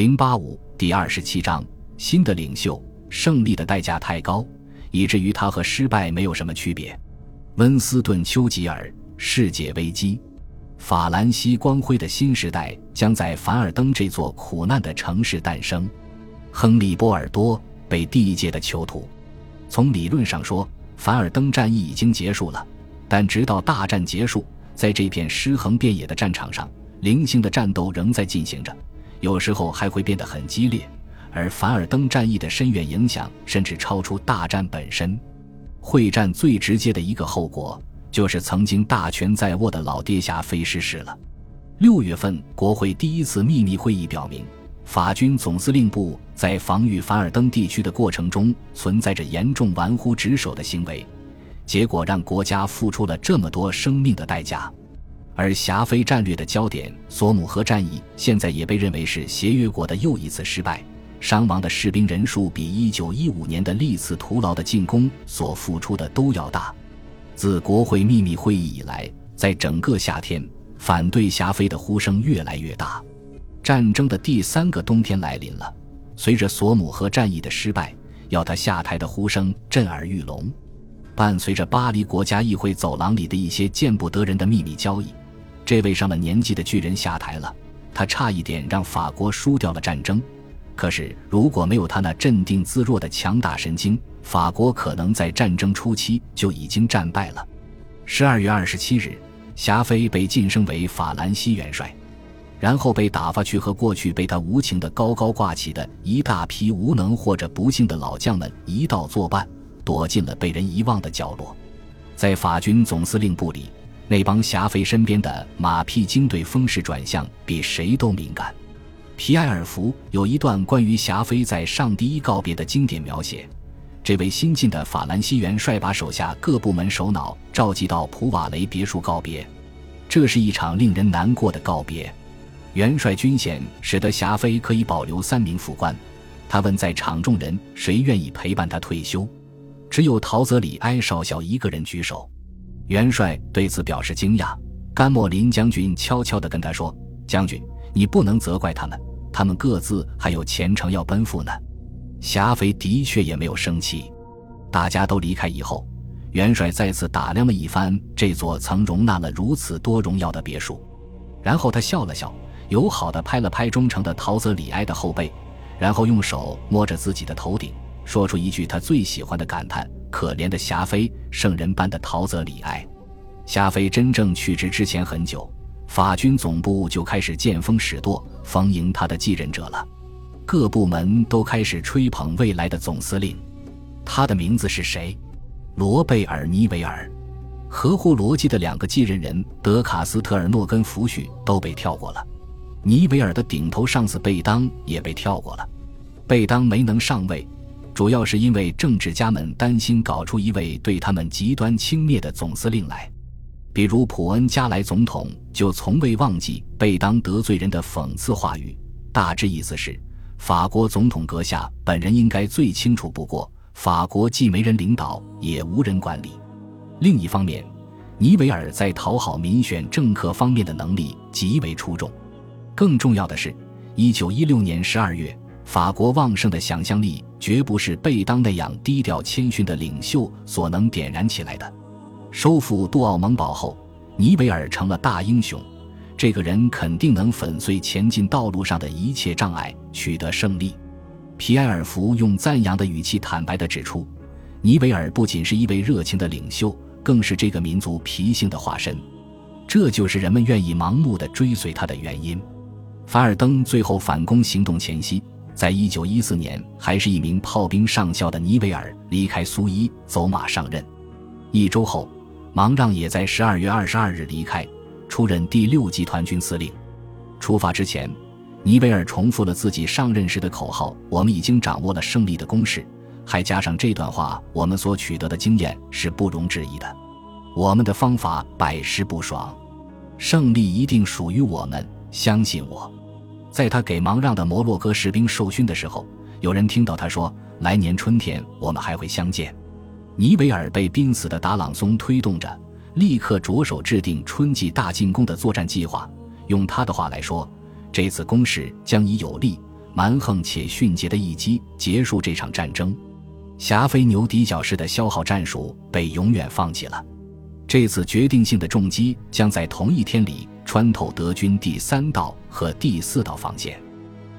零八五第二十七章：新的领袖，胜利的代价太高，以至于他和失败没有什么区别。温斯顿·丘吉尔，世界危机，法兰西光辉的新时代将在凡尔登这座苦难的城市诞生。亨利·波尔多被第一届的囚徒。从理论上说，凡尔登战役已经结束了，但直到大战结束，在这片尸横遍野的战场上，零星的战斗仍在进行着。有时候还会变得很激烈，而凡尔登战役的深远影响甚至超出大战本身。会战最直接的一个后果，就是曾经大权在握的老爹侠飞失势了。六月份，国会第一次秘密会议表明，法军总司令部在防御凡尔登地区的过程中存在着严重玩忽职守的行为，结果让国家付出了这么多生命的代价。而霞飞战略的焦点索姆河战役，现在也被认为是协约国的又一次失败，伤亡的士兵人数比1915年的历次徒劳的进攻所付出的都要大。自国会秘密会议以来，在整个夏天，反对霞飞的呼声越来越大。战争的第三个冬天来临了，随着索姆河战役的失败，要他下台的呼声震耳欲聋。伴随着巴黎国家议会走廊里的一些见不得人的秘密交易。这位上了年纪的巨人下台了，他差一点让法国输掉了战争。可是如果没有他那镇定自若的强大神经，法国可能在战争初期就已经战败了。十二月二十七日，霞飞被晋升为法兰西元帅，然后被打发去和过去被他无情的高高挂起的一大批无能或者不幸的老将们一道作伴，躲进了被人遗忘的角落。在法军总司令部里。那帮霞飞身边的马屁精对风势转向比谁都敏感。皮埃尔福有一段关于霞飞在上第一告别的经典描写。这位新晋的法兰西元帅把手下各部门首脑召集到普瓦雷别墅告别，这是一场令人难过的告别。元帅军衔使得霞飞可以保留三名副官。他问在场众人谁愿意陪伴他退休，只有陶泽里埃少校一个人举手。元帅对此表示惊讶，甘莫林将军悄悄地跟他说：“将军，你不能责怪他们，他们各自还有前程要奔赴呢。”霞飞的确也没有生气。大家都离开以后，元帅再次打量了一番这座曾容纳了如此多荣耀的别墅，然后他笑了笑，友好地拍了拍忠诚的陶泽里埃的后背，然后用手摸着自己的头顶，说出一句他最喜欢的感叹。可怜的霞飞，圣人般的陶泽里埃。霞飞真正去职之前很久，法军总部就开始见风使舵，逢迎他的继任者了。各部门都开始吹捧未来的总司令。他的名字是谁？罗贝尔·尼维尔。合乎逻辑的两个继任人德卡斯特尔诺跟福许都被跳过了，尼维尔的顶头上司贝当也被跳过了。贝当没能上位。主要是因为政治家们担心搞出一位对他们极端轻蔑的总司令来，比如普恩加莱总统就从未忘记被当得罪人的讽刺话语，大致意思是法国总统阁下本人应该最清楚不过，法国既没人领导，也无人管理。另一方面，尼维尔在讨好民选政客方面的能力极为出众。更重要的是，一九一六年十二月。法国旺盛的想象力绝不是贝当那样低调谦逊的领袖所能点燃起来的。收复杜奥蒙堡后，尼维尔成了大英雄。这个人肯定能粉碎前进道路上的一切障碍，取得胜利。皮埃尔福用赞扬的语气坦白地指出，尼维尔不仅是一位热情的领袖，更是这个民族脾性的化身。这就是人们愿意盲目地追随他的原因。凡尔登最后反攻行动前夕。在一九一四年，还是一名炮兵上校的尼维尔离开苏伊，走马上任。一周后，芒让也在十二月二十二日离开，出任第六集团军司令。出发之前，尼维尔重复了自己上任时的口号：“我们已经掌握了胜利的公式。”还加上这段话：“我们所取得的经验是不容置疑的，我们的方法百试不爽，胜利一定属于我们，相信我。”在他给芒让的摩洛哥士兵授勋的时候，有人听到他说：“来年春天我们还会相见。”尼维尔被濒死的达朗松推动着，立刻着手制定春季大进攻的作战计划。用他的话来说，这次攻势将以有力、蛮横且迅捷的一击结束这场战争。霞飞牛底角式的消耗战术被永远放弃了。这次决定性的重击将在同一天里穿透德军第三道和第四道防线，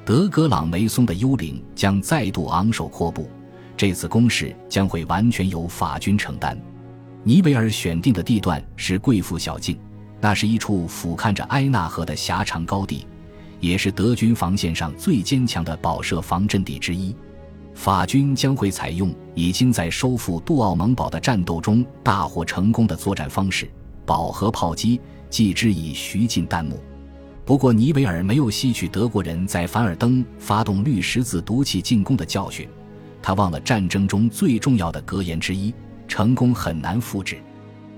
德格朗梅松的幽灵将再度昂首阔步。这次攻势将会完全由法军承担。尼维尔选定的地段是贵妇小径，那是一处俯瞰着埃纳河的狭长高地，也是德军防线上最坚强的保设防阵地之一。法军将会采用已经在收复杜奥蒙堡的战斗中大获成功的作战方式——饱和炮击，继之以徐进弹幕。不过，尼维尔没有吸取德国人在凡尔登发动绿十字毒气进攻的教训，他忘了战争中最重要的格言之一：成功很难复制。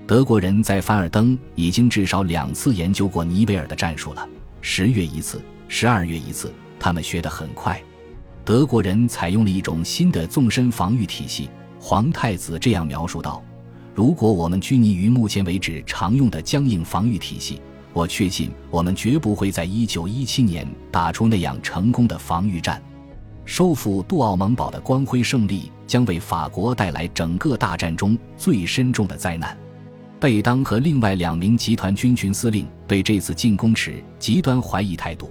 德国人在凡尔登已经至少两次研究过尼维尔的战术了，十月一次，十二月一次，他们学得很快。德国人采用了一种新的纵深防御体系。皇太子这样描述道：“如果我们拘泥于目前为止常用的僵硬防御体系，我确信我们绝不会在1917年打出那样成功的防御战。收复杜奥蒙堡的光辉胜利将为法国带来整个大战中最深重的灾难。”贝当和另外两名集团军群司令对这次进攻持极端怀疑态度。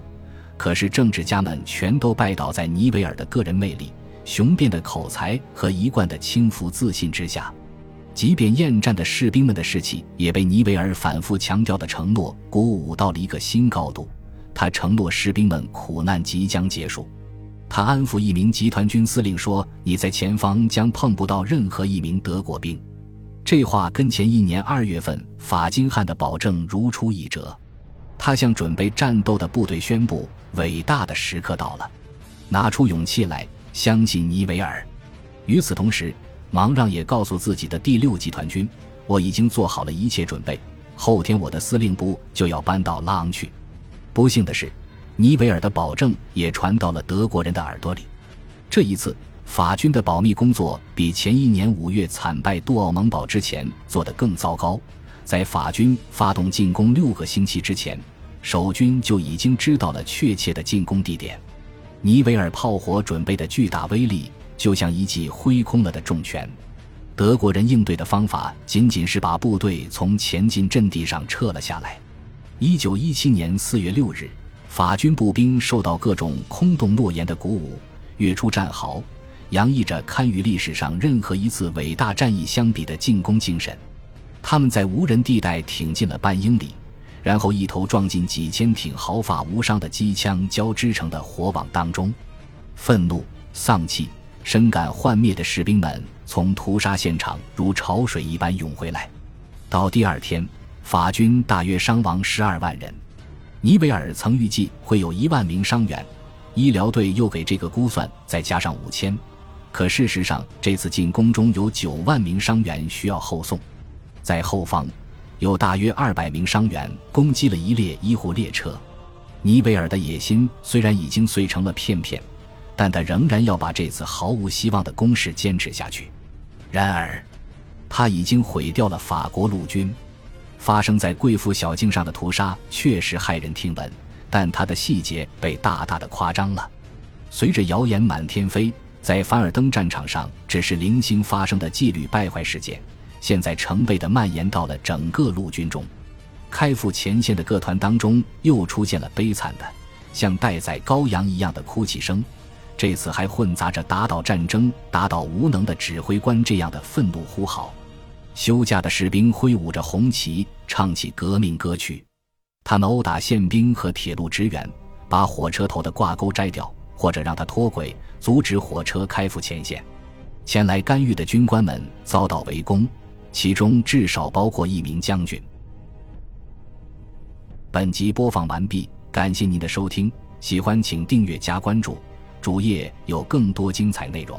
可是，政治家们全都拜倒在尼维尔的个人魅力、雄辩的口才和一贯的轻浮自信之下。即便厌战的士兵们的士气也被尼维尔反复强调的承诺鼓舞到了一个新高度。他承诺士兵们苦难即将结束。他安抚一名集团军司令说：“你在前方将碰不到任何一名德国兵。”这话跟前一年二月份法金汉的保证如出一辙。他向准备战斗的部队宣布。伟大的时刻到了，拿出勇气来，相信尼维尔。与此同时，芒让也告诉自己的第六集团军：“我已经做好了一切准备，后天我的司令部就要搬到拉昂去。”不幸的是，尼维尔的保证也传到了德国人的耳朵里。这一次，法军的保密工作比前一年五月惨败杜奥蒙堡之前做得更糟糕。在法军发动进攻六个星期之前。守军就已经知道了确切的进攻地点，尼维尔炮火准备的巨大威力就像一记挥空了的重拳。德国人应对的方法仅仅是把部队从前进阵地上撤了下来。一九一七年四月六日，法军步兵受到各种空洞诺言的鼓舞，跃出战壕，洋溢着堪与历史上任何一次伟大战役相比的进攻精神。他们在无人地带挺进了半英里。然后一头撞进几千挺毫发无伤的机枪交织成的火网当中，愤怒、丧气、深感幻灭的士兵们从屠杀现场如潮水一般涌回来。到第二天，法军大约伤亡十二万人。尼维尔曾预计会有一万名伤员，医疗队又给这个估算再加上五千。可事实上，这次进攻中有九万名伤员需要后送，在后方。有大约二百名伤员攻击了一列医护列车。尼维尔的野心虽然已经碎成了片片，但他仍然要把这次毫无希望的攻势坚持下去。然而，他已经毁掉了法国陆军。发生在贵妇小径上的屠杀确实骇人听闻，但它的细节被大大的夸张了。随着谣言满天飞，在凡尔登战场上只是零星发生的纪律败坏事件。现在成倍的蔓延到了整个陆军中，开赴前线的各团当中又出现了悲惨的，像待宰羔羊一样的哭泣声。这次还混杂着打倒战争、打倒无能的指挥官这样的愤怒呼号。休假的士兵挥舞着红旗，唱起革命歌曲。他们殴打宪兵和铁路职员，把火车头的挂钩摘掉，或者让他脱轨，阻止火车开赴前线。前来干预的军官们遭到围攻。其中至少包括一名将军。本集播放完毕，感谢您的收听，喜欢请订阅加关注，主页有更多精彩内容。